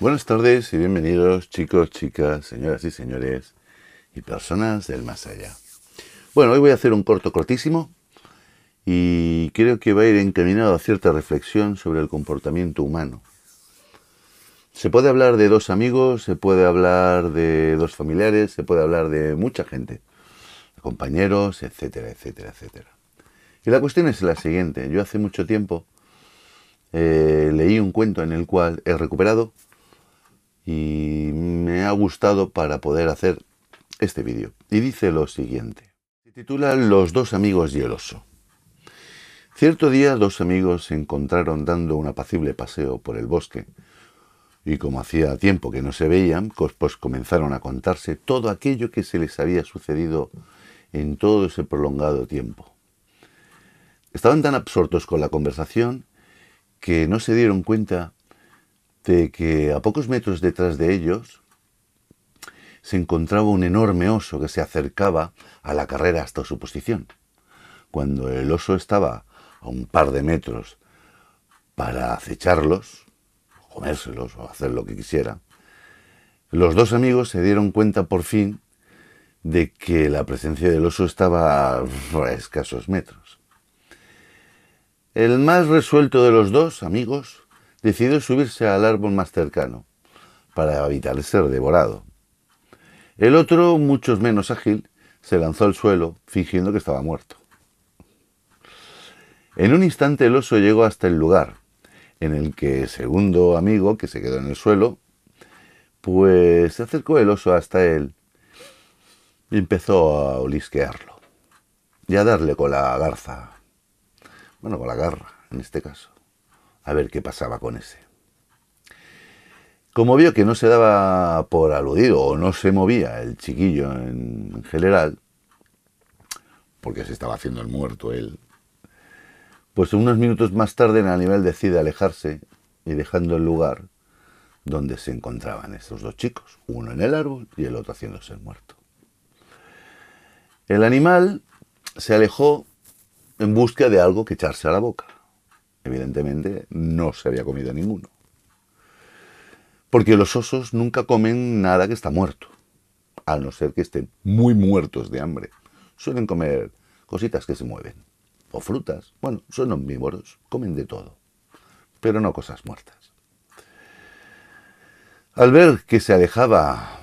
Buenas tardes y bienvenidos chicos, chicas, señoras y señores y personas del más allá. Bueno, hoy voy a hacer un corto cortísimo y creo que va a ir encaminado a cierta reflexión sobre el comportamiento humano. Se puede hablar de dos amigos, se puede hablar de dos familiares, se puede hablar de mucha gente, compañeros, etcétera, etcétera, etcétera. Y la cuestión es la siguiente. Yo hace mucho tiempo eh, leí un cuento en el cual he recuperado y me ha gustado para poder hacer este vídeo. Y dice lo siguiente. Se titula Los dos amigos y el oso. Cierto día dos amigos se encontraron dando un apacible paseo por el bosque y como hacía tiempo que no se veían, pues, pues comenzaron a contarse todo aquello que se les había sucedido en todo ese prolongado tiempo. Estaban tan absortos con la conversación que no se dieron cuenta de que a pocos metros detrás de ellos se encontraba un enorme oso que se acercaba a la carrera hasta su posición. Cuando el oso estaba a un par de metros para acecharlos, comérselos o hacer lo que quisiera, los dos amigos se dieron cuenta por fin de que la presencia del oso estaba a escasos metros. El más resuelto de los dos amigos decidió subirse al árbol más cercano para evitar ser devorado. El otro, mucho menos ágil, se lanzó al suelo fingiendo que estaba muerto. En un instante el oso llegó hasta el lugar en el que el segundo amigo, que se quedó en el suelo, pues se acercó el oso hasta él y empezó a olisquearlo y a darle con la garza, bueno, con la garra en este caso a ver qué pasaba con ese. Como vio que no se daba por aludido o no se movía el chiquillo en general, porque se estaba haciendo el muerto él, pues unos minutos más tarde el animal decide alejarse y dejando el lugar donde se encontraban esos dos chicos, uno en el árbol y el otro haciéndose el muerto. El animal se alejó en busca de algo que echarse a la boca. Evidentemente no se había comido ninguno. Porque los osos nunca comen nada que está muerto, a no ser que estén muy muertos de hambre. Suelen comer cositas que se mueven, o frutas. Bueno, son omnívoros, comen de todo, pero no cosas muertas. Al ver que se alejaba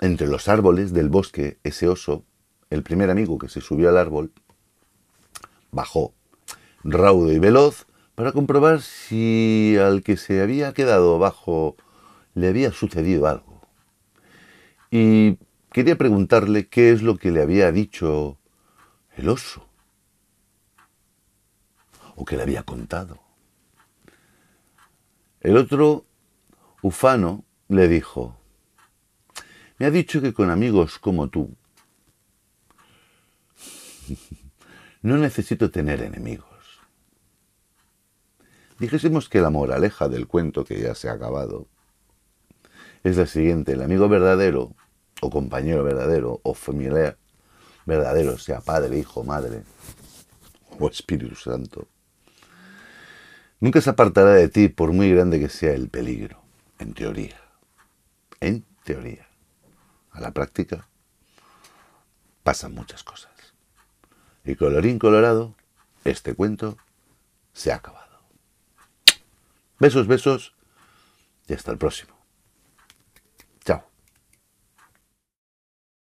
entre los árboles del bosque ese oso, el primer amigo que se subió al árbol bajó, raudo y veloz, para comprobar si al que se había quedado abajo le había sucedido algo. Y quería preguntarle qué es lo que le había dicho el oso, o que le había contado. El otro, ufano, le dijo, me ha dicho que con amigos como tú no necesito tener enemigos. Dijésemos que la moraleja del cuento que ya se ha acabado es la siguiente. El amigo verdadero, o compañero verdadero, o familiar verdadero, sea padre, hijo, madre, o Espíritu Santo, nunca se apartará de ti por muy grande que sea el peligro, en teoría. En teoría. A la práctica pasan muchas cosas. Y colorín colorado, este cuento se ha acabado. Besos, besos y hasta el próximo.